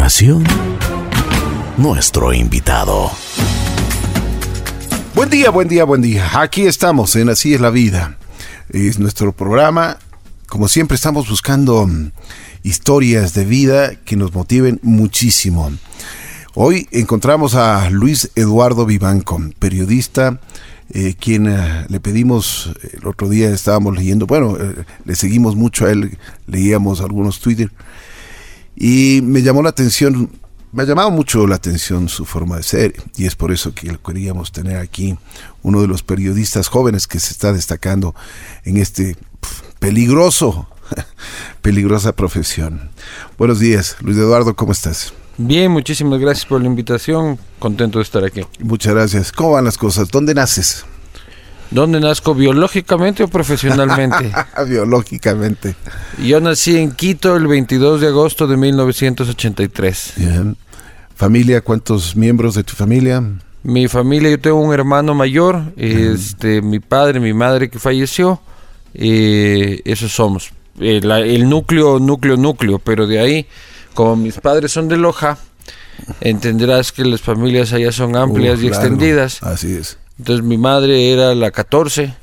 continuación, nuestro invitado. Buen día, buen día, buen día. Aquí estamos en Así es la vida. Es nuestro programa. Como siempre estamos buscando mm, historias de vida que nos motiven muchísimo. Hoy encontramos a Luis Eduardo Vivanco, periodista, eh, quien eh, le pedimos, el otro día estábamos leyendo, bueno, eh, le seguimos mucho a él, leíamos algunos Twitter, y me llamó la atención, me ha llamado mucho la atención su forma de ser, y es por eso que queríamos tener aquí uno de los periodistas jóvenes que se está destacando en este peligroso, peligrosa profesión. Buenos días, Luis Eduardo, ¿cómo estás? Bien, muchísimas gracias por la invitación. Contento de estar aquí. Muchas gracias. ¿Cómo van las cosas? ¿Dónde naces? ¿Dónde nazco? ¿Biológicamente o profesionalmente? Biológicamente. Yo nací en Quito el 22 de agosto de 1983. Bien. ¿Familia? ¿Cuántos miembros de tu familia? Mi familia, yo tengo un hermano mayor, este, mi padre, mi madre que falleció. eh, esos somos. El núcleo, núcleo, núcleo. Pero de ahí, como mis padres son de Loja, entenderás que las familias allá son amplias Uh, y extendidas. Así es. Entonces mi madre era la 14,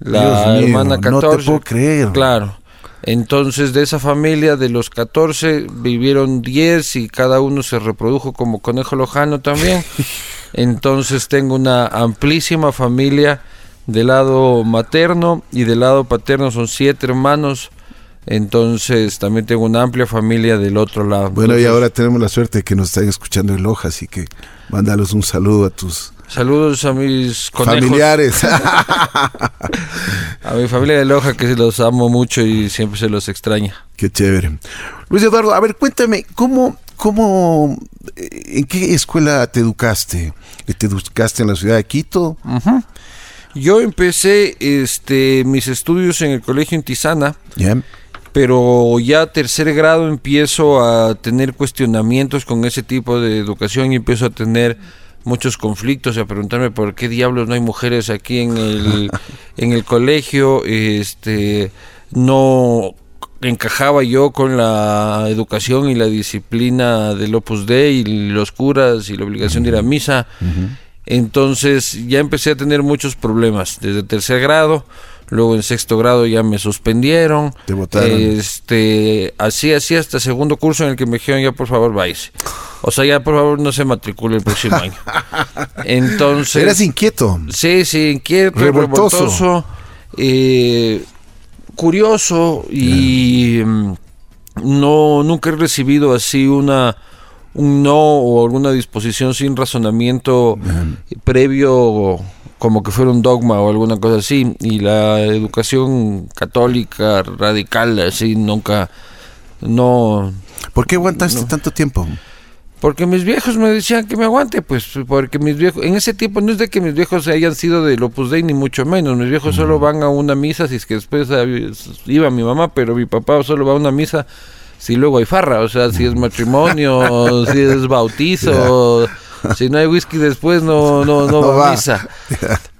la Dios mío, hermana no te 14. puedo creer. Claro. Entonces de esa familia de los 14 vivieron 10 y cada uno se reprodujo como conejo lojano también. Entonces tengo una amplísima familia del lado materno y del lado paterno son siete hermanos. Entonces también tengo una amplia familia del otro lado. Bueno, y ahora tenemos la suerte de que nos están escuchando en Loja, así que mándalos un saludo a tus Saludos a mis conejos. familiares. A mi familia de Loja que los amo mucho y siempre se los extraña. Qué chévere. Luis Eduardo, a ver, cuéntame, ¿cómo, cómo, eh, en qué escuela te educaste? ¿Te educaste en la ciudad de Quito? Yo empecé este mis estudios en el colegio en Tizana, pero ya tercer grado empiezo a tener cuestionamientos con ese tipo de educación y empiezo a tener muchos conflictos y a preguntarme por qué diablos no hay mujeres aquí en el en el colegio, este no encajaba yo con la educación y la disciplina del Opus Dei y los curas y la obligación de ir a misa. Entonces ya empecé a tener muchos problemas desde tercer grado, luego en sexto grado ya me suspendieron. Te botaron. Este, así, así hasta segundo curso en el que me dijeron ya por favor váyase. O sea, ya por favor no se matricule el próximo año. Entonces, Eras inquieto. Sí, sí, inquieto, Revoltoso. revoltoso, eh, curioso y mm, no nunca he recibido así una un no o alguna disposición sin razonamiento previo como que fuera un dogma o alguna cosa así y la educación católica radical así nunca no ¿Por qué aguantaste tanto tiempo? porque mis viejos me decían que me aguante, pues porque mis viejos, en ese tiempo no es de que mis viejos hayan sido del Opus Dei ni mucho menos, mis viejos solo van a una misa, si es que después iba mi mamá, pero mi papá solo va a una misa si luego hay farra, o sea, si es matrimonio, si es bautizo, si no hay whisky después no no no, No va misa.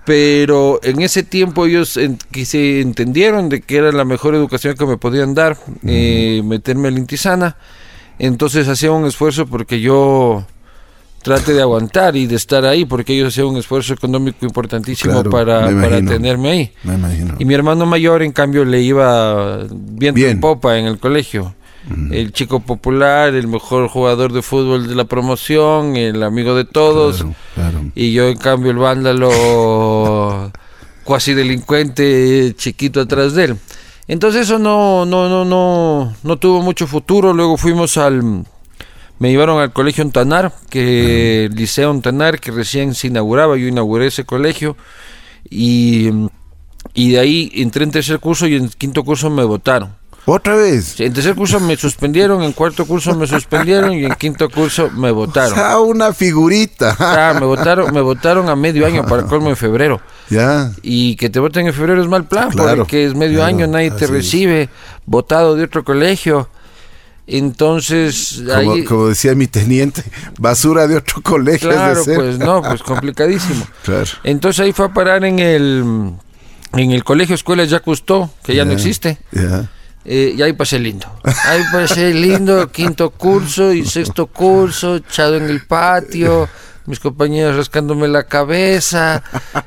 Pero en ese tiempo ellos en- que se entendieron de que era la mejor educación que me podían dar, eh, meterme a la intisana. Entonces hacía un esfuerzo porque yo trate de aguantar y de estar ahí, porque ellos hacían un esfuerzo económico importantísimo Claro, para, me para tenerme ahí. Me imagino. Y mi hermano mayor, en cambio, le iba viento Bien. en popa en el colegio. El chico popular, el mejor jugador de fútbol de la promoción, el amigo de todos. Claro, claro. Y yo, en cambio, el vándalo cuasi delincuente chiquito atrás de él. Entonces eso no, no, no, no, no tuvo mucho futuro. Luego fuimos al... Me llevaron al colegio Ontanar, que el Liceo Ontanar, que recién se inauguraba. Yo inauguré ese colegio. Y, y de ahí entré en tercer curso y en quinto curso me votaron. Otra vez. En tercer curso me suspendieron, en cuarto curso me suspendieron y en quinto curso me votaron. Ah, una figurita. Ah, me votaron, me votaron a medio año para el colmo en febrero. Ya. Y que te voten en febrero es mal plan, Claro, porque es medio claro, año, nadie te es. recibe, votado de otro colegio. Entonces, Como, ahí, como decía mi teniente, basura de otro colegio. de claro, pues no, pues complicadísimo. Claro. Entonces ahí fue a parar en el en el colegio escuela ya Custó, que ya no existe. Ya. Eh, y ahí pasé lindo. Ahí pasé lindo, quinto curso y sexto curso, echado en el patio, mis compañeros rascándome la cabeza.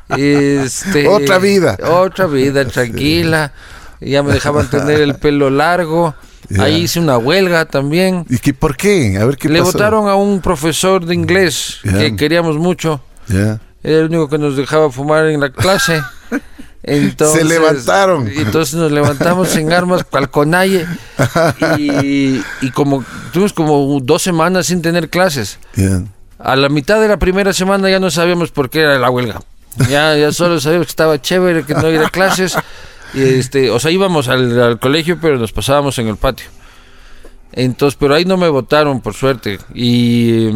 Este, Otra vida. Otra vida, tranquila. Ya me dejaban tener el pelo largo. Ya. Ahí hice una huelga también. ¿Y qué, por qué? A ver qué Le pasó. votaron a un profesor de inglés Ya. que queríamos mucho. Ya. Era el único que nos dejaba fumar en la clase. Entonces, Se levantaron. Entonces nos levantamos en armas cual conalle. Y, y como tuvimos como dos semanas sin tener clases. Ya. A la mitad de la primera semana ya no sabíamos por qué era la huelga. Ya, ya solo sabíamos que estaba chévere, que no ir a clases. Y este, o sea, íbamos al, al colegio, pero nos pasábamos en el patio. Entonces, pero ahí no me votaron, por suerte. Y,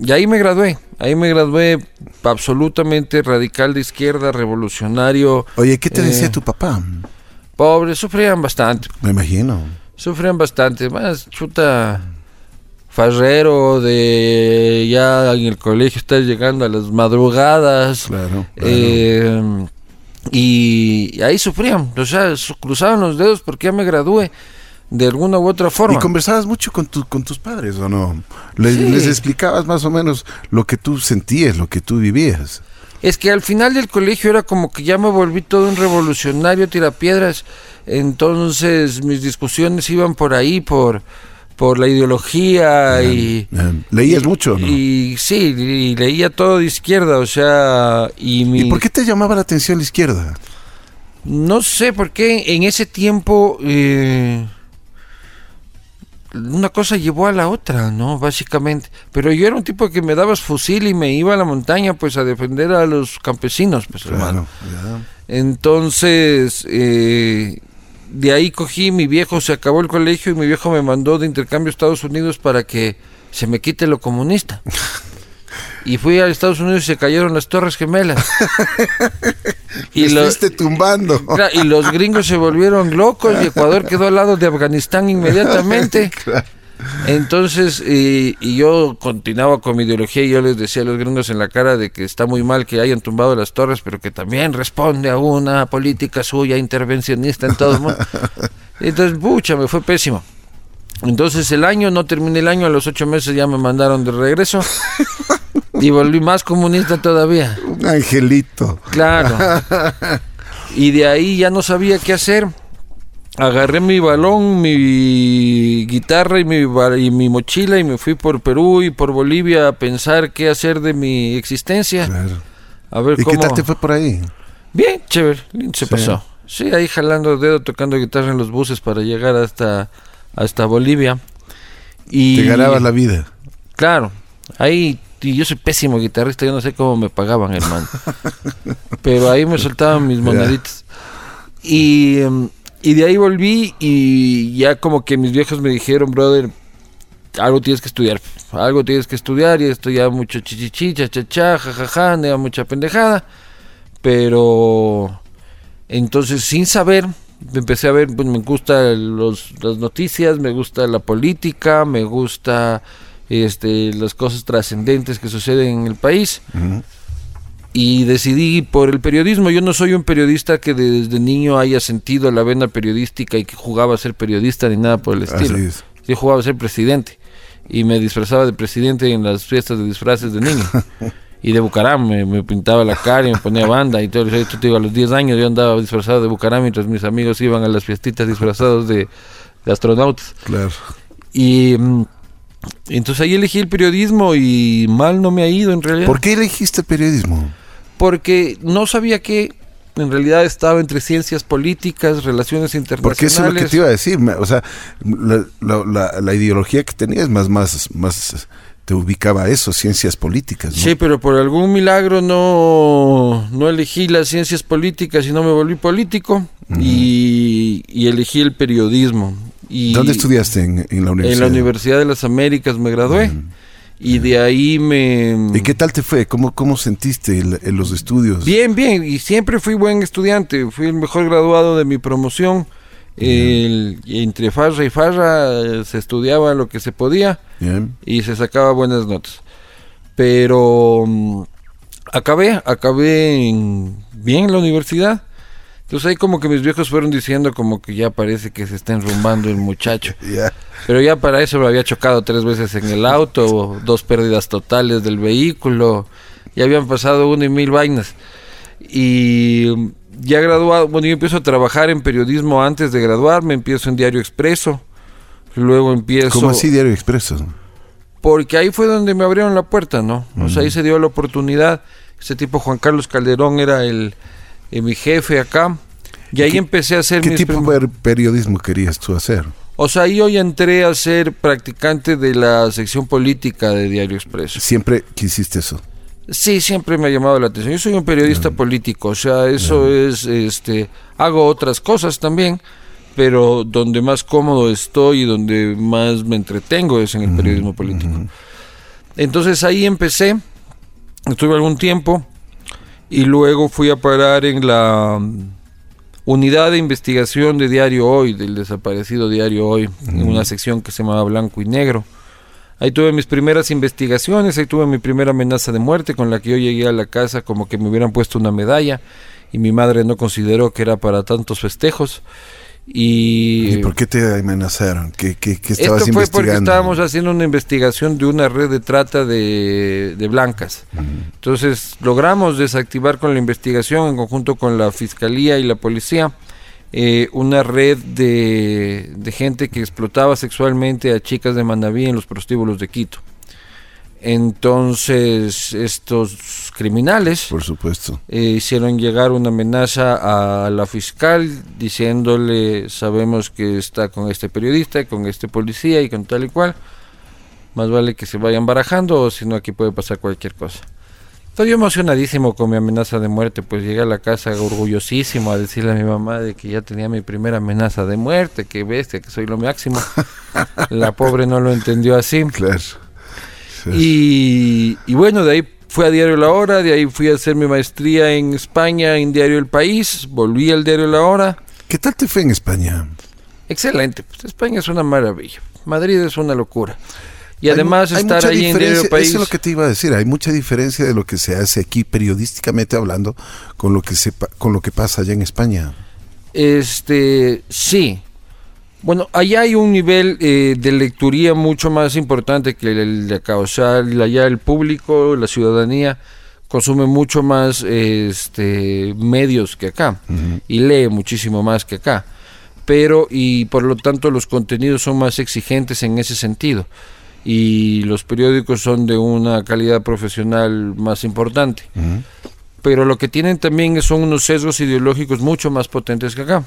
y ahí me gradué. Ahí me gradué absolutamente radical de izquierda, revolucionario. Oye, ¿qué te Eh, decía tu papá? Pobre, sufrían bastante. Me imagino. Sufrían bastante. Más chuta farrero de ya en el colegio estar llegando a las madrugadas. Claro. claro. Eh, y ahí sufrían, o sea, cruzaban los dedos porque ya me gradué de alguna u otra forma. ¿Y conversabas mucho con, tu- con tus padres o no? Les, Sí. les explicabas más o menos lo que tú sentías, lo que tú vivías. Es que al final del colegio era como que ya me volví todo un revolucionario tirapiedras. Entonces mis discusiones iban por ahí, por, por la ideología y... ¿Leías y- mucho no? Y sí, y leía todo de izquierda, o sea, y mi... ¿Y por qué te llamaba la atención la izquierda? No sé por qué en ese tiempo eh, una cosa llevó a la otra, ¿no? Básicamente. Pero yo era un tipo que me dabas fusil y me iba a la montaña pues a defender a los campesinos, pues hermano. Entonces, eh, de ahí cogí, mi viejo se acabó el colegio y mi viejo me mandó de intercambio a Estados Unidos para que se me quite lo comunista. Y fui a Estados Unidos y se cayeron las Torres Gemelas. y lo fuiste tumbando. Claro, y los gringos se volvieron locos y Ecuador quedó al lado de Afganistán inmediatamente. Claro. Entonces, y, y yo continuaba con mi ideología y yo les decía a los gringos en la cara de que está muy mal que hayan tumbado las torres, pero que también responde a una política suya intervencionista en todo el mundo. Entonces, pucha, me fue pésimo. Entonces el año, no terminé el año, a los ocho meses ya me mandaron de regreso y volví más comunista todavía. Un angelito. Claro. Y de ahí ya no sabía qué hacer. Agarré mi balón, mi guitarra y mi, y mi mochila y me fui por Perú y por Bolivia a pensar qué hacer de mi existencia. Claro. A ver ¿Y cómo... qué tal te fue por ahí? Bien, chévere, se Sí. pasó. Sí, ahí jalando dedo, tocando guitarra en los buses para llegar hasta, hasta Bolivia. Y Te ganabas la vida. Claro, ahí y yo soy pésimo guitarrista, yo no sé cómo me pagaban, hermano. Pero ahí me soltaban mis moneditas. Y, em, y de ahí volví y ya como que mis viejos me dijeron, brother, algo tienes que estudiar, algo tienes que estudiar y esto ya mucho chichichi, cha cha cha, jajaja, ja, mucha pendejada. Pero entonces sin saber, empecé a ver, pues me gustan los, las noticias, me gusta la política, me gusta este, las cosas trascendentes que suceden en el país. Y decidí por el periodismo. Yo no soy un periodista que desde niño haya sentido la vena periodística y que jugaba a ser periodista ni nada por el estilo. Es. Yo jugaba a ser presidente y me disfrazaba de presidente en las fiestas de disfraces de niño. y de Bucaram me, me pintaba la cara y me ponía banda y todo. Esto te digo, a los 10 años yo andaba disfrazado de Bucaram mientras mis amigos iban a las fiestitas disfrazados de, de astronautas. Claro. Y mm, entonces ahí elegí el periodismo y mal no me ha ido en realidad. ¿Por qué elegiste el periodismo? Porque no sabía que en realidad estaba entre ciencias políticas, relaciones internacionales. Porque eso es lo que te iba a decir. O sea, la, la- la- la ideología que tenías más, más, más te ubicaba a eso, ciencias políticas. ¿no? Sí, pero por algún milagro no, no elegí las ciencias políticas y no me volví político y, y elegí el periodismo. Y ¿Dónde estudiaste en, en la universidad? En la Universidad de las Américas me gradué y de ahí me... ¿Y qué tal te fue? ¿Cómo, cómo sentiste el- en los estudios? Bien, bien, y siempre fui buen estudiante, fui el mejor graduado de mi promoción. El- entre farra y farra eh, se estudiaba lo que se podía Bien. y se sacaba buenas notas. Pero mm, acabé, acabé en- bien en la universidad. Entonces ahí como que mis viejos fueron diciendo como que ya parece que se está enrumbando el muchacho. Pero ya para eso me había chocado tres veces en el auto, dos pérdidas totales del vehículo, ya habían pasado uno y mil vainas. Y ya graduado, bueno, yo empiezo a trabajar en periodismo antes de graduarme, empiezo en Diario Expreso, luego empiezo... ¿Cómo así Diario Expreso? Porque ahí fue donde me abrieron la puerta, ¿no? O sea, ahí se dio la oportunidad. Ese tipo Juan Carlos Calderón era el, eh, mi jefe acá. Y ahí ¿Qué- empecé a hacer ¿Qué mis tipo de periodismo querías tú hacer? O sea, ahí yo ya entré a ser practicante de la sección política de Diario Expreso. Siempre quisiste eso. Sí, siempre me ha llamado la atención. Yo soy un periodista político, o sea, eso es, este, hago otras cosas también, pero donde más cómodo estoy y donde más me entretengo es en el periodismo político. Entonces ahí empecé, estuve algún tiempo y luego fui a parar en la mm, unidad de investigación de Diario Hoy, del desaparecido Diario Hoy, en una sección que se llamaba Blanco y Negro. Ahí tuve mis primeras investigaciones, ahí tuve mi primera amenaza de muerte con la que yo llegué a la casa como que me hubieran puesto una medalla y mi madre no consideró que era para tantos festejos. Y, ¿Y por qué te amenazaron? ¿Qué, qué, qué estabas esto fue porque estábamos haciendo una investigación de una red de trata de, de blancas. Entonces logramos desactivar con la investigación en conjunto con la fiscalía y la policía eh, una red de, de gente que explotaba sexualmente a chicas de Manaví en los prostíbulos de Quito. Entonces estos criminales Por supuesto. eh, hicieron llegar una amenaza a la fiscal diciéndole sabemos que está con este periodista y con este policía y con tal y cual más vale que se vayan barajando o si no aquí puede pasar cualquier cosa estoy emocionadísimo con mi amenaza de muerte pues llegué a la casa orgullosísimo a decirle a mi mamá de que ya tenía mi primera amenaza de muerte que bestia que soy lo máximo la pobre no lo entendió así Claro. Y, y bueno, de ahí fui a Diario La Hora, de ahí fui a hacer mi maestría en España en Diario El País, volví al Diario La Hora. ¿Qué tal te fue en España? Excelente, pues España es una maravilla, Madrid es una locura. Y Hay además hay estar mucha ahí en Diario País. Eso es lo que te iba a decir. Hay mucha diferencia de lo que se hace aquí periodísticamente hablando con lo que se con lo que pasa allá en España. Este, sí. Bueno, allá hay un nivel eh, de lecturía mucho más importante que el de acá. O sea, allá el público, la ciudadanía, consume mucho más este, medios que acá y lee muchísimo más que acá. Pero, y por lo tanto, los contenidos son más exigentes en ese sentido. Y los periódicos son de una calidad profesional más importante pero lo que tienen también son unos sesgos ideológicos mucho más potentes que acá.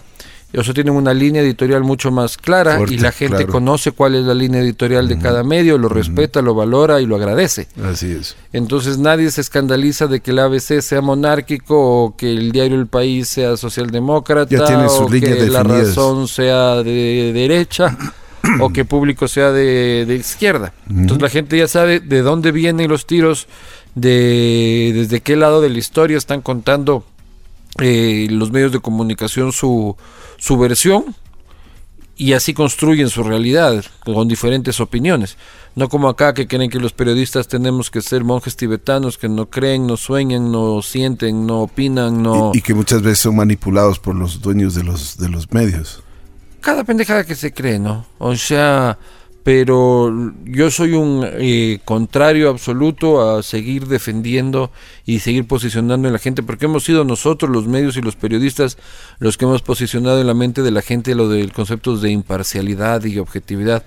O sea, tienen una línea editorial mucho más clara Fuerte, y la gente claro. conoce cuál es la línea editorial de cada medio, lo respeta, lo valora y lo agradece. Así es. Entonces nadie se escandaliza de que el ABC sea monárquico o que el diario El País sea socialdemócrata Ya o que La. Razón sea de derecha o que Público sea de, de izquierda. Entonces la gente ya sabe de dónde vienen los tiros, de desde qué lado de la historia están contando eh, los medios de comunicación su, su versión y así construyen su realidad con diferentes opiniones. No como acá que creen que los periodistas tenemos que ser monjes tibetanos que no creen, no sueñan, no sienten, no opinan, no... Y, y que muchas veces son manipulados por los dueños de los de los medios. Cada pendejada que se cree, ¿no? O sea, pero yo soy un eh, contrario absoluto a seguir defendiendo y seguir posicionando en la gente, porque hemos sido nosotros los medios y los periodistas los que hemos posicionado en la mente de la gente lo del conceptos de imparcialidad y objetividad,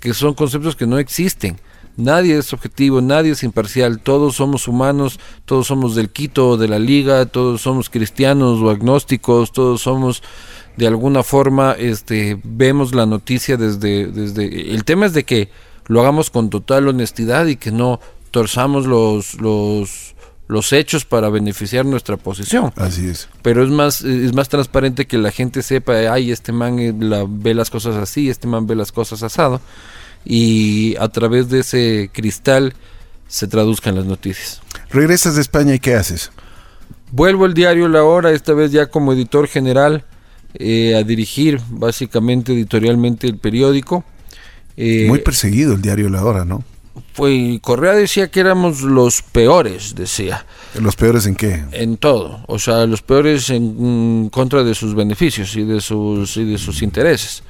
que son conceptos que no existen. Nadie es objetivo, nadie es imparcial, todos somos humanos, todos somos del Quito o de la Liga, todos somos cristianos o agnósticos, todos somos de alguna forma este vemos la noticia desde desde el tema es de que lo hagamos con total honestidad y que no torzamos los los los hechos para beneficiar nuestra posición Así es. pero es más es más transparente que la gente sepa ay este man eh, la- ve las cosas así este man ve las cosas asado y a través de ese cristal se traduzcan las noticias Regresas de España y ¿qué haces? Vuelvo al diario La Hora, esta vez ya como editor general, eh, a dirigir básicamente editorialmente el periódico. Eh, Muy perseguido el diario La Hora, ¿no? fue, Correa decía que éramos los peores, decía. ¿Los peores en qué? En todo, o sea, los peores en, contra de sus beneficios y de sus, y de sus intereses.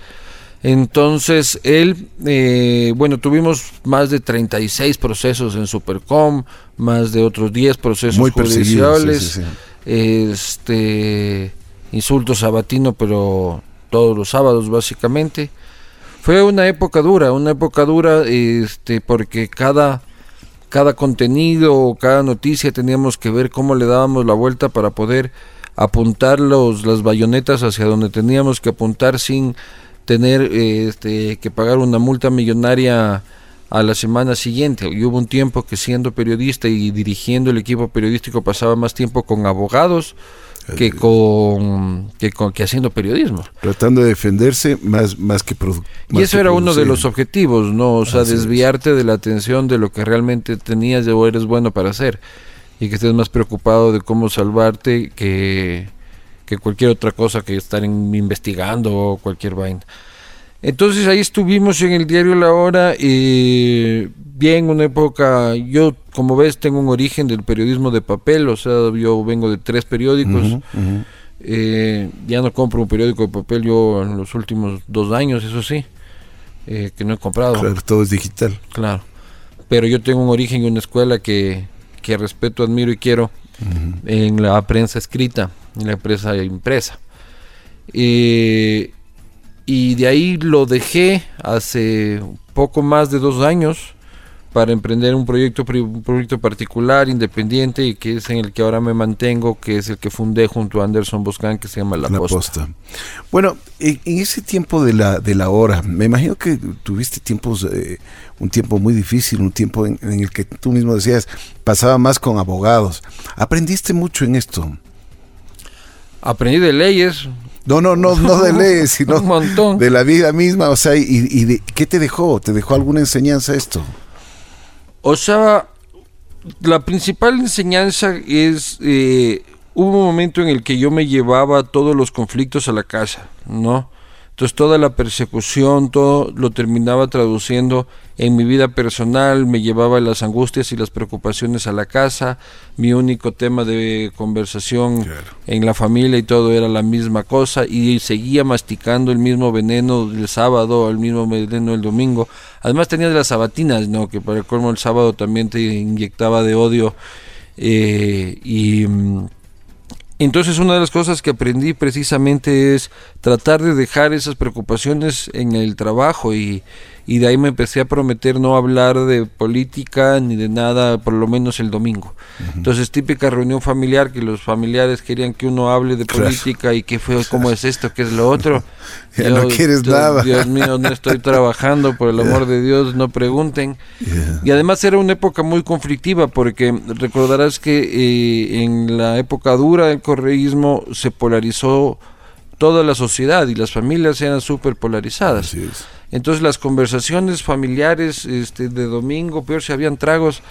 Entonces, él, eh, bueno, tuvimos más de 36 procesos en Supercom, más de otros 10 procesos Muy judiciales, sí, sí, sí. este insulto sabatino, pero todos los sábados básicamente. Fue una época dura, una época dura este porque cada cada contenido, cada noticia teníamos que ver cómo le dábamos la vuelta para poder apuntar los, las bayonetas hacia donde teníamos que apuntar sin tener este, que pagar una multa millonaria a la semana siguiente. Y hubo un tiempo que siendo periodista y dirigiendo el equipo periodístico pasaba más tiempo con abogados que con que, con, que haciendo periodismo. Tratando de defenderse más, más que produ- Y eso era uno de producir. los objetivos, ¿no? O sea, Así es. desviarte de la atención de lo que realmente tenías o eres bueno para hacer. Y que estés más preocupado de cómo salvarte que, que cualquier otra cosa que estar investigando o cualquier vaina. Entonces ahí estuvimos en el diario La Hora, eh, bien, una época, yo como ves tengo un origen del periodismo de papel, o sea, yo vengo de tres periódicos, Ujú, ujú. eh, ya no compro un periódico de papel yo en los últimos dos años, eso sí, eh, que no he comprado, claro. Claro, todo es digital. Pero yo tengo un origen y una escuela que, que respeto, admiro y quiero en la prensa escrita, en la prensa impresa. Eh, y de ahí lo dejé hace poco más de dos años para emprender un proyecto, un proyecto particular, independiente, y que es en el que ahora me mantengo, que es el que fundé junto a Anderson Boscan, que se llama La, La Posta. posta. Bueno, en, en ese tiempo de la, de la hora, me imagino que tuviste tiempos, eh, un tiempo muy difícil, un tiempo en, en el que tú mismo decías, pasaba más con abogados. ¿Aprendiste mucho en esto? Aprendí de leyes, No, no, no, no de leyes, sino Un montón. de la vida misma. O sea, y, y de, ¿qué te dejó? ¿Te dejó alguna enseñanza esto? O sea, la principal enseñanza es, eh, hubo un momento en el que yo me llevaba todos los conflictos a la casa, ¿no? Entonces toda la persecución, todo lo terminaba traduciendo en mi vida personal, me llevaba las angustias y las preocupaciones a la casa, mi único tema de conversación Claro. en la familia y todo era la misma cosa y seguía masticando el mismo veneno el sábado, el mismo veneno el domingo. Además tenía de las sabatinas, ¿no? Que para el colmo el sábado también te inyectaba de odio eh, y... entonces una de las cosas que aprendí precisamente es tratar de dejar esas preocupaciones en el trabajo y, y de ahí me empecé a prometer no hablar de política ni de nada por lo menos el domingo. Entonces típica reunión familiar que los familiares querían que uno hable de Claro. política y qué fue, cómo es esto, qué es lo otro. Ya no quieres Dios- nada. Dios mío, no estoy trabajando, por el amor de Dios, no pregunten. Yeah. Y además era una época muy conflictiva porque recordarás que eh, en la época dura del correísmo se polarizó toda la sociedad y las familias eran súper polarizadas. Así es. Entonces las conversaciones familiares este, de domingo, peor si habían tragos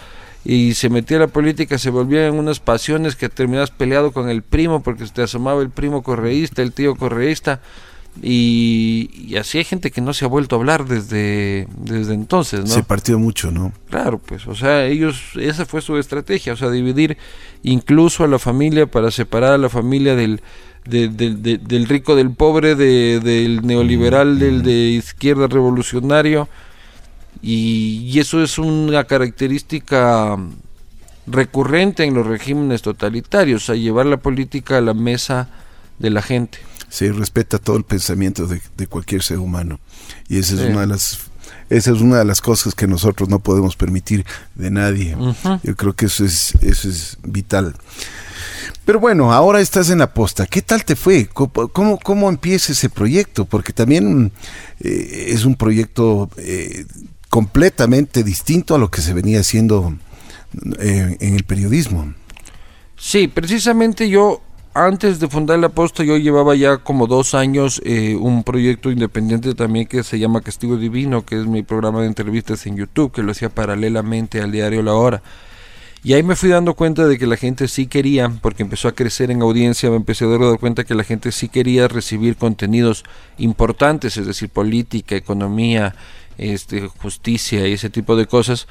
y se metía la política, se volvían unas pasiones que terminabas peleado con el primo porque se te asomaba el primo correísta, el tío correísta. Y, y así hay gente que no se ha vuelto a hablar desde, desde entonces, ¿no? Se partió mucho, ¿no? Claro, pues, o sea, ellos, esa fue su estrategia, o sea, dividir incluso a la familia para separar a la familia del, de- del- de- del rico del pobre, de- del neoliberal, del de izquierda revolucionario, y, y eso es una característica recurrente en los regímenes totalitarios, a llevar la política a la mesa de la gente. Se respeta todo el pensamiento de, de cualquier ser humano. Y esa es Sí. una de las esa es una de las cosas que nosotros no podemos permitir de nadie. Yo creo que eso es, eso es vital. Pero bueno, ahora estás en la posta. ¿Qué tal te fue? ¿Cómo, cómo, empieza ese proyecto? Porque también eh, es un proyecto eh, completamente distinto a lo que se venía haciendo eh, en el periodismo. Sí, precisamente yo, antes de fundar la posta, yo llevaba ya como dos años eh, un proyecto independiente también que se llama Castigo Divino, que es mi programa de entrevistas en YouTube, que lo hacía paralelamente al diario La Hora. Y ahí me fui dando cuenta de que la gente sí quería, porque empezó a crecer en audiencia, me empecé a dar cuenta que la gente sí quería recibir contenidos importantes, es decir, política, economía, este, justicia y ese tipo de cosas,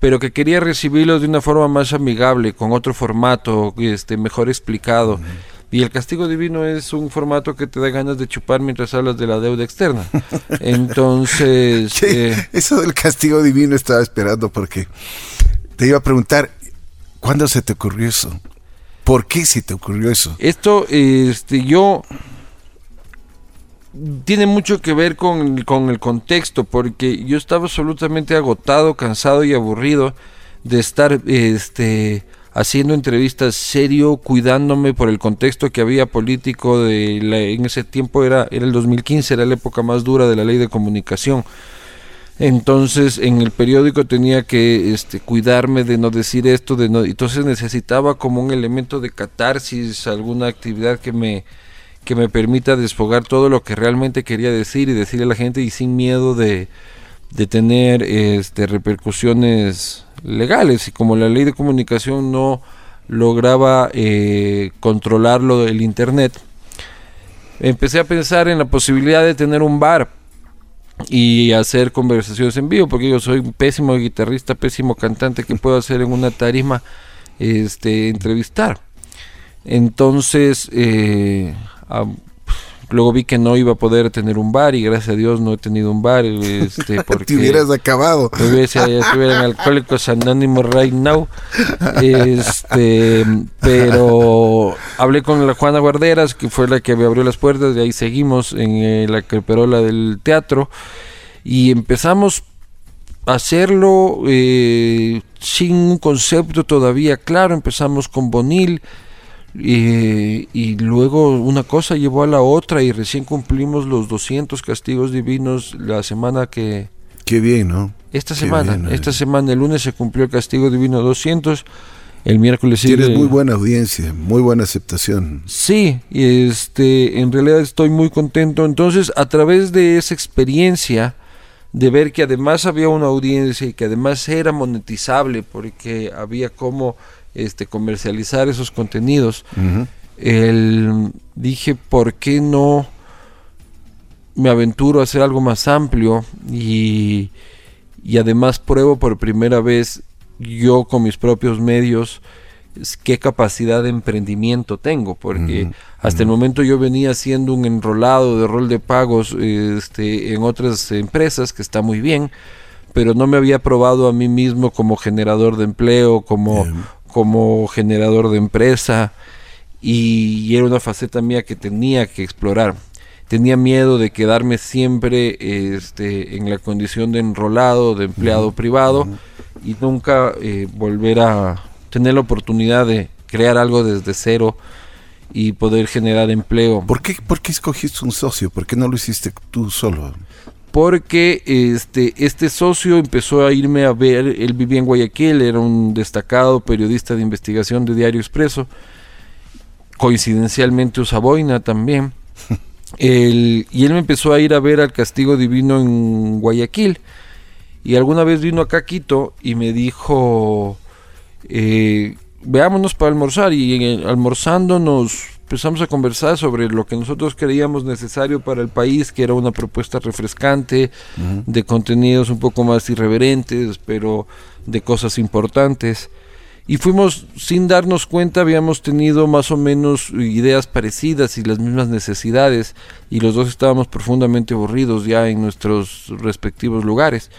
pero que quería recibirlos de una forma más amigable, con otro formato, este, mejor explicado. Y el castigo divino es un formato que te da ganas de chupar mientras hablas de la deuda externa. Entonces... Eh, eso del castigo divino estaba esperando porque te iba a preguntar, ¿Cuándo se te ocurrió eso? ¿Por qué se te ocurrió eso? Esto, este, yo tiene mucho que ver con, el contexto, porque yo estaba absolutamente agotado, cansado y aburrido de estar este, haciendo entrevistas serio, cuidándome por el contexto que había político de en ese tiempo era, era el 2015, era la época más dura de la ley de comunicación. Entonces en el periódico tenía que este, cuidarme de no decir esto, de no, entonces necesitaba como un elemento de catarsis, alguna actividad que me, que me permita desfogar todo lo que realmente quería decir y decirle a la gente y sin miedo de, de tener este, repercusiones legales. Y como la ley de comunicación no lograba eh, controlarlo del Internet, empecé a pensar en la posibilidad de tener un bar y hacer conversaciones en vivo, porque yo soy un pésimo guitarrista, pésimo cantante que puedo hacer en una tarima, este, entrevistar. Entonces, eh, luego vi que no iba a poder tener un bar y gracias a Dios no he tenido un bar. Este, porque Te hubieras acabado. Estuviera en Alcohólicos Anónimos right now. Este, pero hablé con la Juana Guarderas, que fue la que me abrió las puertas, y ahí seguimos en eh, la creperola del teatro. Y empezamos a hacerlo eh, sin un concepto todavía claro. Empezamos con Bonil y, luego una cosa llevó a la otra y recién cumplimos los 200 castigos divinos la semana que... Qué bien, ¿no? Esta semana, esta semana, el lunes se cumplió el castigo divino 200, el miércoles Tienes muy buena audiencia, muy buena aceptación. Sí, y este, en realidad estoy muy contento. Entonces, a través de esa experiencia, de ver que además había una audiencia y que además era monetizable porque había como este, comercializar esos contenidos, el, dije, ¿por qué no me aventuro a hacer algo más amplio? Y, y además pruebo por primera vez yo con mis propios medios qué capacidad de emprendimiento tengo, porque hasta el momento yo venía haciendo un enrolado de rol de pagos este, en otras empresas que está muy bien, pero no me había probado a mí mismo como generador de empleo, como, como generador de empresa y, era una faceta mía que tenía que explorar. Tenía miedo de quedarme siempre este, en la condición de enrolado, de empleado privado y nunca eh, volver a tener la oportunidad de crear algo desde cero y poder generar empleo. ¿Por qué, ¿Por qué escogiste un socio? ¿Por qué no lo hiciste tú solo? Porque este, este socio empezó a irme a ver, él vivía en Guayaquil, era un destacado periodista de investigación de Diario Expreso, coincidencialmente Usaboina también, y él me empezó a ir a ver al Castigo Divino en Guayaquil, y alguna vez vino acá a Quito y me dijo, eh, veámonos para almorzar, y almorzando nos empezamos a conversar sobre lo que nosotros creíamos necesario para el país, que era una propuesta refrescante, de contenidos un poco más irreverentes, pero de cosas importantes. Y fuimos, sin darnos cuenta, habíamos tenido más o menos ideas parecidas y las mismas necesidades, y los dos estábamos profundamente aburridos ya en nuestros respectivos lugares.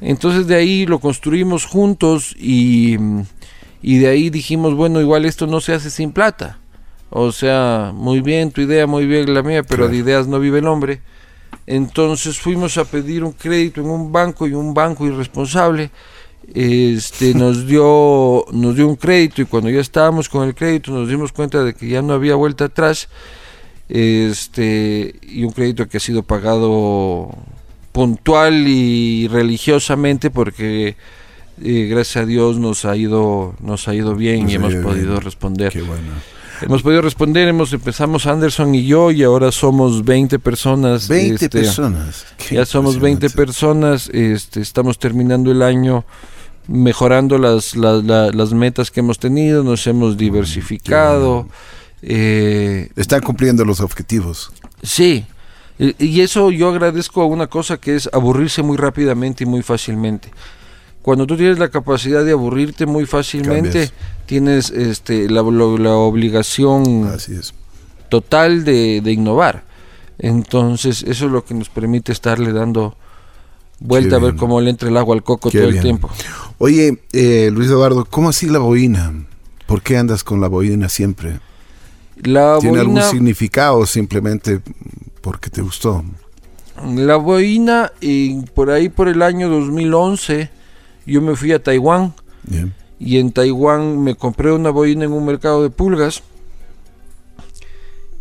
Entonces de ahí lo construimos juntos y, y de ahí dijimos, bueno, igual esto no se hace sin plata o sea, muy bien tu idea, muy bien la mía, pero de ideas no vive el hombre. Entonces fuimos a pedir un crédito en un banco y un banco irresponsable este nos dio nos dio un crédito y cuando ya estábamos con el crédito nos dimos cuenta de que ya no había vuelta atrás este y un crédito que ha sido pagado puntual y religiosamente porque eh, gracias a Dios nos ha ido nos ha ido bien y hemos podido responder Qué bueno. Hemos podido responder, hemos empezamos Anderson y yo y ahora somos 20 personas. 20 este, personas. ya somos 20 personas, este, estamos terminando el año mejorando las, las, la- las metas que hemos tenido, nos hemos diversificado. eh, Están cumpliendo los objetivos. Sí, y eso yo agradezco a una cosa que es aburrirse muy rápidamente y muy fácilmente. Cuando tú tienes la capacidad de aburrirte muy fácilmente, Cambias. tienes este, la, la obligación Así es. total de, de innovar. Entonces, eso es lo que nos permite estarle dando vuelta a ver cómo le entra el agua al coco Qué todo el tiempo. Oye, eh, Luis Eduardo, ¿cómo así la boina? ¿Por qué andas con la boina siempre? La ¿Tiene algún significado o simplemente porque te gustó? la boina, y por ahí por el año 2011, yo me fui a Taiwán. Y en Taiwán me compré una boina en un mercado de pulgas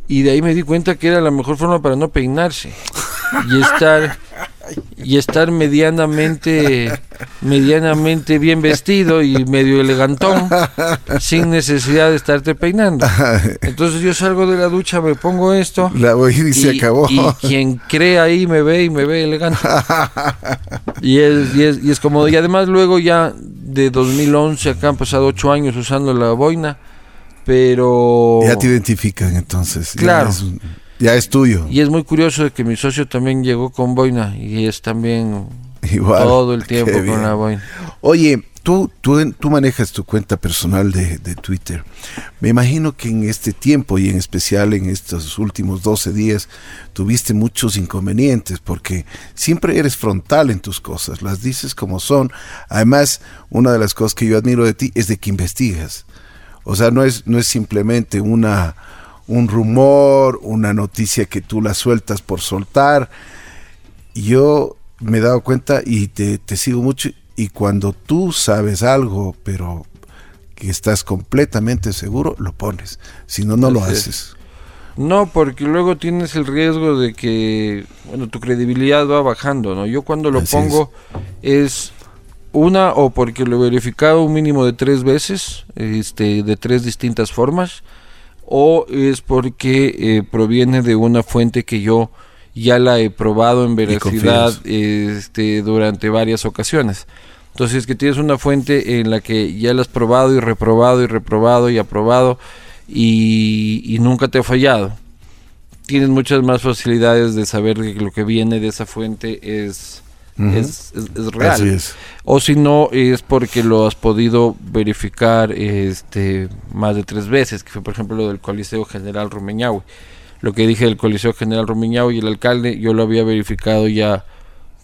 y de ahí me di cuenta que era la mejor forma para no peinarse y estar y estar medianamente medianamente bien vestido y medio elegantón sin necesidad de estarte peinando. Entonces yo salgo de la ducha, me pongo esto La boina y se acabó. y quien cree ahí me ve y me ve elegante. y, es, y, es, y es como, y además luego ya de 2011 acá han pasado ocho años usando la boina, pero... Ya te identifican entonces. Claro. Ya es, tuyo. Y es muy curioso de que mi socio también llegó con boina y es también Igual. todo el tiempo con la boina. Oye, tú, tú, tú manejas tu cuenta personal de, de Twitter. Me imagino que en este tiempo y en especial en estos últimos 12 días tuviste muchos inconvenientes porque siempre eres frontal en tus cosas, las dices como son. Además, una de las cosas que yo admiro de ti es de que investigas. O sea, no es, no es simplemente una, un rumor, una noticia que tú la sueltas por soltar. Yo me he dado cuenta y te, te sigo mucho y cuando tú sabes algo, pero que estás completamente seguro, lo pones. Si no, no lo haces. No, porque luego tienes el riesgo de que, bueno, tu credibilidad va bajando, ¿no? Yo cuando lo Así pongo es una o porque lo he verificado un mínimo de tres veces, este, de tres distintas formas, o es porque eh, proviene de una fuente que yo ya la he probado en veracidad este, durante varias ocasiones. Entonces, que tienes una fuente en la que ya la has probado y reprobado y reprobado y aprobado y, y nunca te ha fallado. Tienes muchas más facilidades de saber que lo que viene de esa fuente es, es, es- es real. Así es. O si no, es porque lo has podido verificar este, más de tres veces, que fue por ejemplo lo del Coliseo General Rumiñahui. Lo que dije del Coliseo General Rumiñahui y el alcalde, yo lo había verificado ya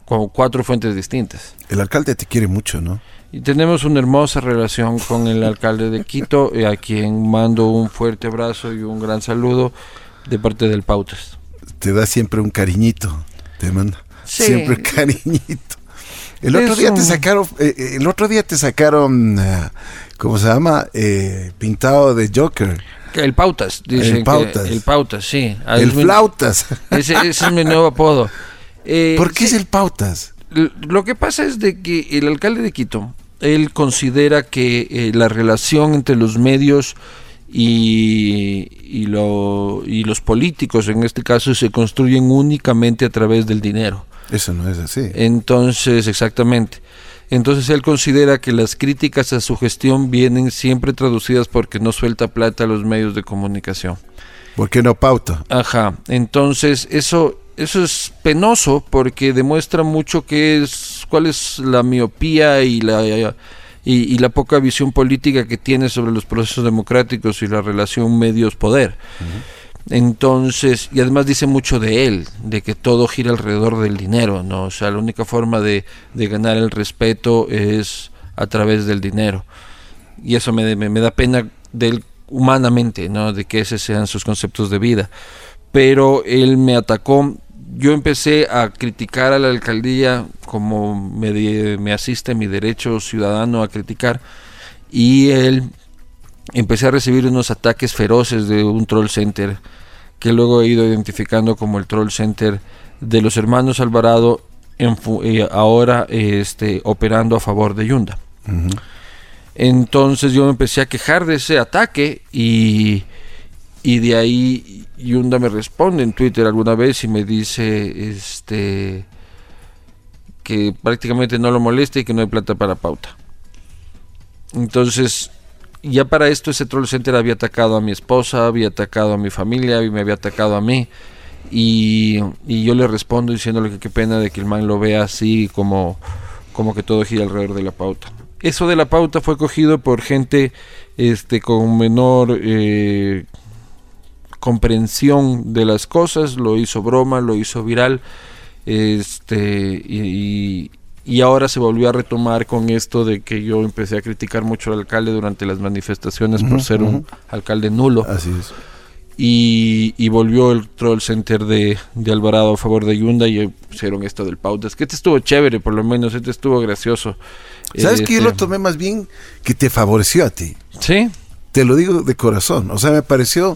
con cuatro fuentes distintas. El alcalde te quiere mucho, ¿no? Y tenemos una hermosa relación con el alcalde de Quito, eh, a quien mando un fuerte abrazo y un gran saludo de parte del Pautas. Te da siempre un cariñito. Te manda Sí. siempre un cariñito. El otro día te sacaron, eh, eh, el otro día te sacaron, eh, ¿cómo se llama? Eh, pintado de Joker. El Pautas, dicen. que- Pautas. el Pautas, sí. Ah, el es mi- flautas. Ese, ese es mi nuevo apodo. Eh, ¿Por qué sí, es el pautas? Lo que pasa es de que el alcalde de Quito, él considera que eh, la relación entre los medios y, y, lo- y los políticos, en este caso, se construyen únicamente a través del dinero. Eso no es así. Entonces, exactamente. Entonces él considera que las críticas a su gestión vienen siempre traducidas porque no suelta plata a los medios de comunicación. ¿Por qué no pauta? Ajá, entonces eso eso es penoso porque demuestra mucho que es cuál es la miopía y la y, y la poca visión política que tiene sobre los procesos democráticos y la relación medios poder. Entonces, y además dice mucho de él, de que todo gira alrededor del dinero, ¿no? O sea, la única forma de, de ganar el respeto es a través del dinero. Y eso me, me, da pena de él humanamente, ¿no? De que esos sean sus conceptos de vida. Pero él me atacó. Yo empecé a criticar a la alcaldía como me, me asiste mi derecho ciudadano a criticar. Y él empecé a recibir unos ataques feroces de un troll center que luego he ido identificando como el troll center de los hermanos Alvarado en eh, ahora este, operando a favor de Yunda. Entonces yo me empecé a quejar de ese ataque y, y de ahí Yunda me responde en Twitter alguna vez y me dice este que prácticamente no lo molesta y que no hay plata para pauta. Entonces, ya para esto ese troll center había atacado a mi esposa, había atacado a mi familia y me había atacado a mí. Y, y yo le respondo diciéndole que qué pena de que el man lo vea así como, como que todo gira alrededor de la pauta. Eso de la pauta fue cogido por gente este, con menor eh, comprensión de las cosas, lo hizo broma, lo hizo viral, este, ahora se volvió a retomar con esto de que yo empecé a criticar mucho al alcalde durante las manifestaciones por ser un alcalde nulo. Así es. Y, y volvió el troll center de, de Alvarado a favor de Yunda y hicieron esto del pautas. Que este estuvo chévere, por lo menos, este estuvo gracioso. ¿Sabes que yo Este, lo tomé más bien que te favoreció a ti? Sí, Te lo digo de corazón. O sea, me pareció.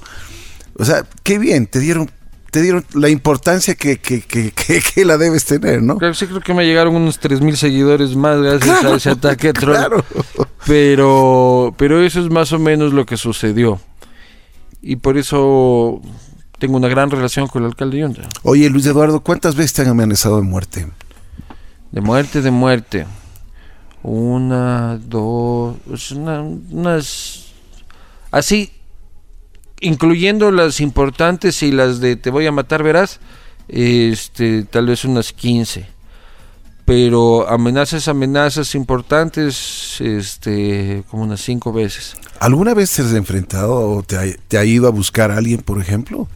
O sea, qué bien, te dieron, te dieron la importancia que, que, que, que- la debes tener, ¿no? Sí creo que me llegaron unos 3.000 seguidores más gracias a ese ataque troll. Claro. Pero, pero eso es más o menos lo que sucedió. Y por eso tengo una gran relación con el alcalde Yunda. Oye, Luis Eduardo, ¿cuántas veces te han amenazado de muerte? De muerte, de muerte. Una, dos, una- unas... Así, incluyendo las importantes y las de te voy a matar, verás, este, tal vez unas 15. Pero amenazas, amenazas importantes, este, como unas cinco veces. ¿Alguna vez te has enfrentado o te ha, te ha ido a buscar a alguien, por ejemplo?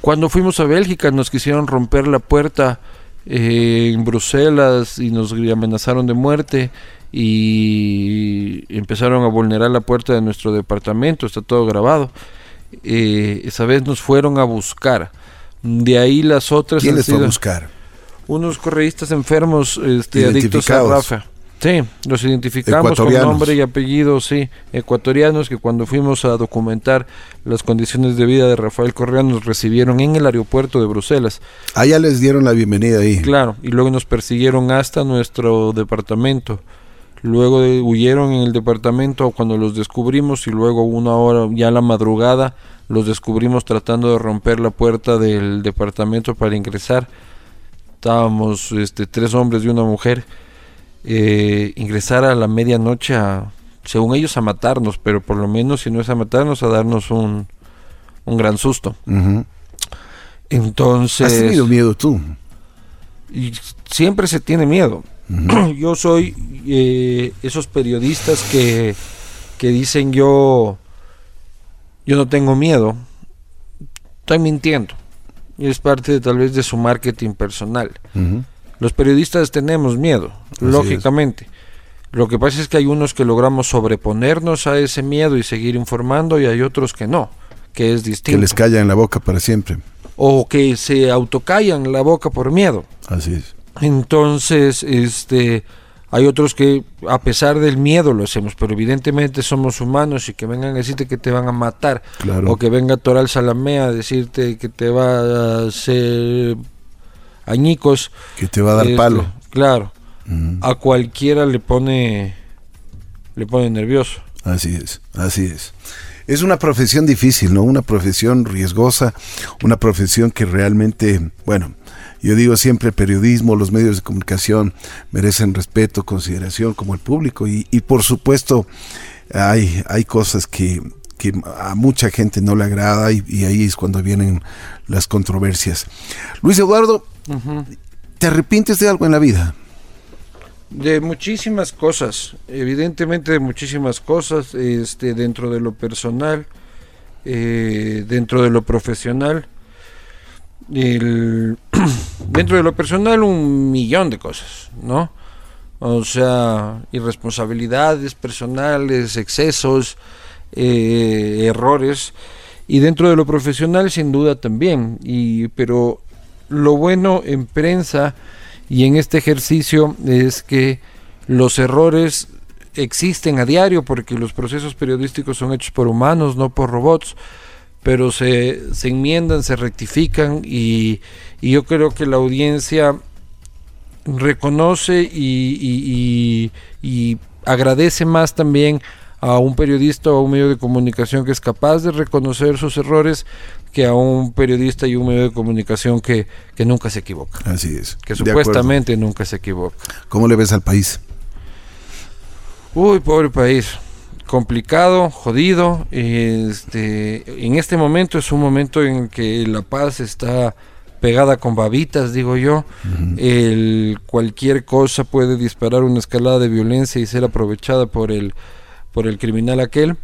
Cuando fuimos a Bélgica nos quisieron romper la puerta eh, en Bruselas y nos amenazaron de muerte y empezaron a vulnerar la puerta de nuestro departamento, está todo grabado. Eh, esa vez nos fueron a buscar. De ahí las otras ¿Quién les fue a buscar? unos correístas enfermos este, adictos a. Rafa. Sí, los identificamos con nombre y apellido, sí, ecuatorianos que cuando fuimos a documentar las condiciones de vida de Rafael Correa nos recibieron en el aeropuerto de Bruselas. Allá les dieron la bienvenida ahí. Claro, y luego nos persiguieron hasta nuestro departamento. Luego de- huyeron en el departamento cuando los descubrimos y luego una hora ya a la madrugada los descubrimos tratando de romper la puerta del departamento para ingresar. Estábamos este, tres hombres y una mujer. eh, ingresar a la medianoche a, según ellos, a matarnos, pero por lo menos si no es a matarnos, a darnos un, un gran susto. Entonces... ¿Has tenido miedo tú? y siempre se tiene miedo. Yo soy eh, esos periodistas que, que dicen yo, yo no tengo miedo. Estoy mintiendo. Y es parte de, tal vez de su marketing personal. Los periodistas tenemos miedo, Así lógicamente. Lo que pasa es que hay unos que logramos sobreponernos a ese miedo y seguir informando y hay otros que no, que es Que distinto. les calla en la boca para siempre. O que se autocallan la boca por miedo. Así es. Entonces, este, hay otros que a pesar del miedo lo hacemos, pero evidentemente somos humanos y que vengan a decirte que te van a matar, Claro. o que venga Toral Salamea a decirte que te va a hacer añicos. Que te va a dar este, palo. Claro, Ujú. a cualquiera le pone, le pone nervioso. Así es, así es. Es una profesión difícil, ¿no? Una profesión riesgosa, una profesión que realmente, bueno, yo digo siempre, el periodismo, los medios de comunicación merecen respeto, consideración como el público y, y por supuesto hay, hay cosas que, que a mucha gente no le agrada y, y ahí es cuando vienen las controversias. Luis Eduardo, ¿te arrepientes de algo en la vida? De muchísimas cosas, evidentemente de muchísimas cosas, este, dentro de lo personal, eh, dentro de lo profesional, dentro de lo personal un millón de cosas, ¿no? O sea, irresponsabilidades personales, excesos, eh, errores, y dentro de lo profesional sin duda también, y, pero lo bueno en prensa y en este ejercicio es que los errores existen a diario porque los procesos periodísticos son hechos por humanos, no por robots, pero se, se enmiendan, se rectifican y, y yo creo que la audiencia reconoce y, y- y- agradece más también a un periodista o a un medio de comunicación que es capaz de reconocer sus errores que a un periodista y un medio de comunicación que, que nunca se equivoca, Así es. que supuestamente nunca se equivoca. ¿Cómo le ves al país? Uy, pobre país. Complicado, jodido. Este, en este momento es un momento en que la paz está pegada con babitas, digo yo. el, cualquier cosa puede disparar una escalada de violencia y ser aprovechada por el, por el criminal aquel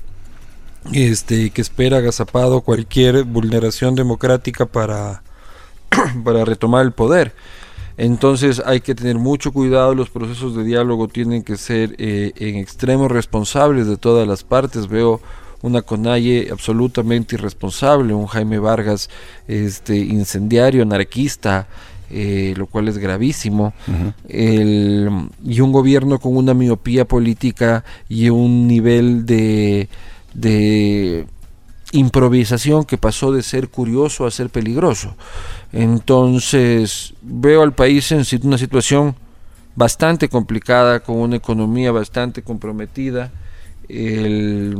este, que espera agazapado cualquier vulneración democrática para, para retomar el poder. Entonces hay que tener mucho cuidado, los procesos de diálogo tienen que ser eh, en extremo responsables de todas las partes. Veo una Conalle absolutamente irresponsable, un Jaime Vargas este, incendiario, anarquista, eh, lo cual es gravísimo, y un gobierno con una miopía política y un nivel de, de improvisación que pasó de ser curioso a ser peligroso. Entonces veo al país en una situación bastante complicada, con una economía bastante comprometida. El,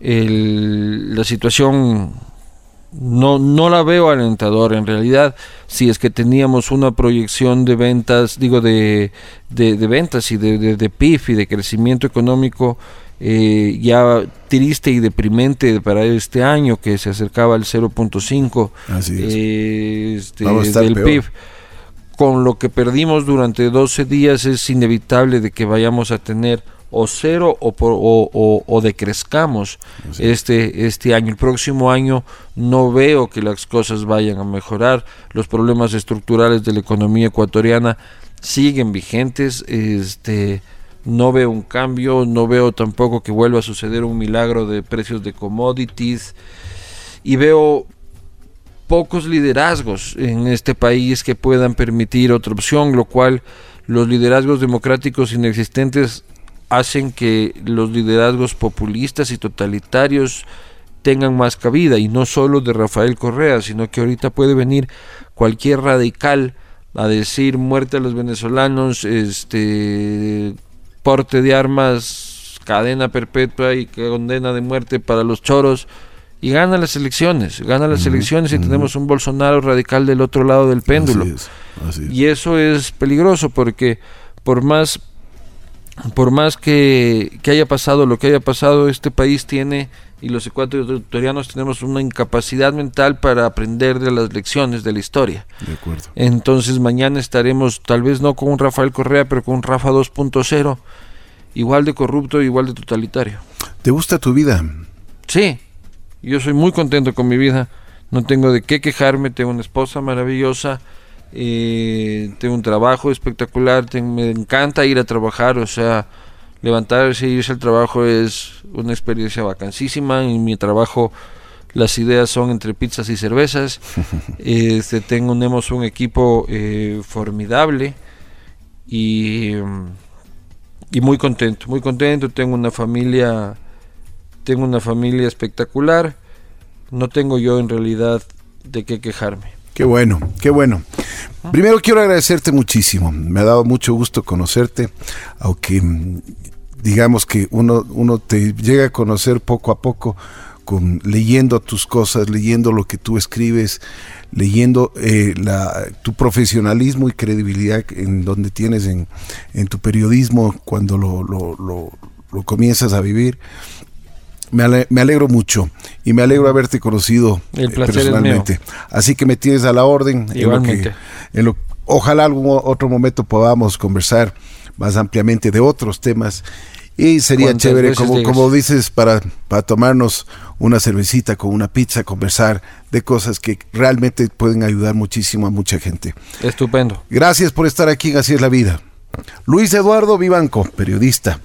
la situación no, no la veo alentadora en realidad si es que teníamos una proyección de ventas digo de, de, ventas y de, de, PIB y de crecimiento económico eh, ya triste y deprimente para este año que se acercaba al 0.5 eh, este, del PIB con lo que perdimos durante 12 días es inevitable de que vayamos a tener o cero o, o, o, decrezcamos este, este año. El próximo año no veo que las cosas vayan a mejorar. Los problemas estructurales de la economía ecuatoriana siguen vigentes. Este, no veo un cambio, no veo tampoco que vuelva a suceder un milagro de precios de commodities. Y veo pocos liderazgos en este país que puedan permitir otra opción, lo cual los liderazgos democráticos inexistentes hacen que los liderazgos populistas y totalitarios tengan más cabida y no solo de Rafael Correa, sino que ahorita puede venir cualquier radical a decir muerte a los venezolanos, este porte de armas, cadena perpetua y condena de muerte para los choros y gana las elecciones, gana las elecciones y tenemos un Bolsonaro radical del otro lado del péndulo. Y eso es peligroso porque por más por más que, haya pasado lo que haya pasado, este país tiene y los ecuatorianos tenemos una incapacidad mental para aprender de las lecciones de la historia. De acuerdo. Entonces mañana estaremos tal vez no con un Rafael Correa, pero con un Rafa 2.0, igual de corrupto, igual de totalitario. ¿Te gusta tu vida? Sí, yo soy muy contento con mi vida, no tengo de qué quejarme, tengo una esposa maravillosa, eh, tengo un trabajo espectacular, me encanta ir a trabajar, o sea, levantarse y irse al trabajo es una experiencia vacancísima. En mi trabajo las ideas son entre pizzas y cervezas. este, tenemos un equipo eh, formidable y, y muy contento, muy contento. Tengo una familia, tengo una familia espectacular. No tengo yo en realidad de qué quejarme. Qué bueno, qué bueno. Primero quiero agradecerte muchísimo. Me ha dado mucho gusto conocerte, aunque mm, digamos que uno, uno te llega a conocer poco a poco con, leyendo tus cosas, leyendo lo que tú escribes, leyendo eh, tu profesionalismo y credibilidad en donde tienes en, tu periodismo cuando lo, lo, lo comienzas a vivir me, alegro mucho y me alegro haberte conocido El eh, personalmente. Así que me tienes a la orden. Igualmente. En lo ojalá algún otro momento podamos conversar más ampliamente de otros temas. Y sería chévere, como, como dices, para, para tomarnos una cervecita con una pizza, conversar de cosas que realmente pueden ayudar muchísimo a mucha gente. Estupendo. Gracias por estar aquí en Así es la vida. Luis Eduardo Vivanco, periodista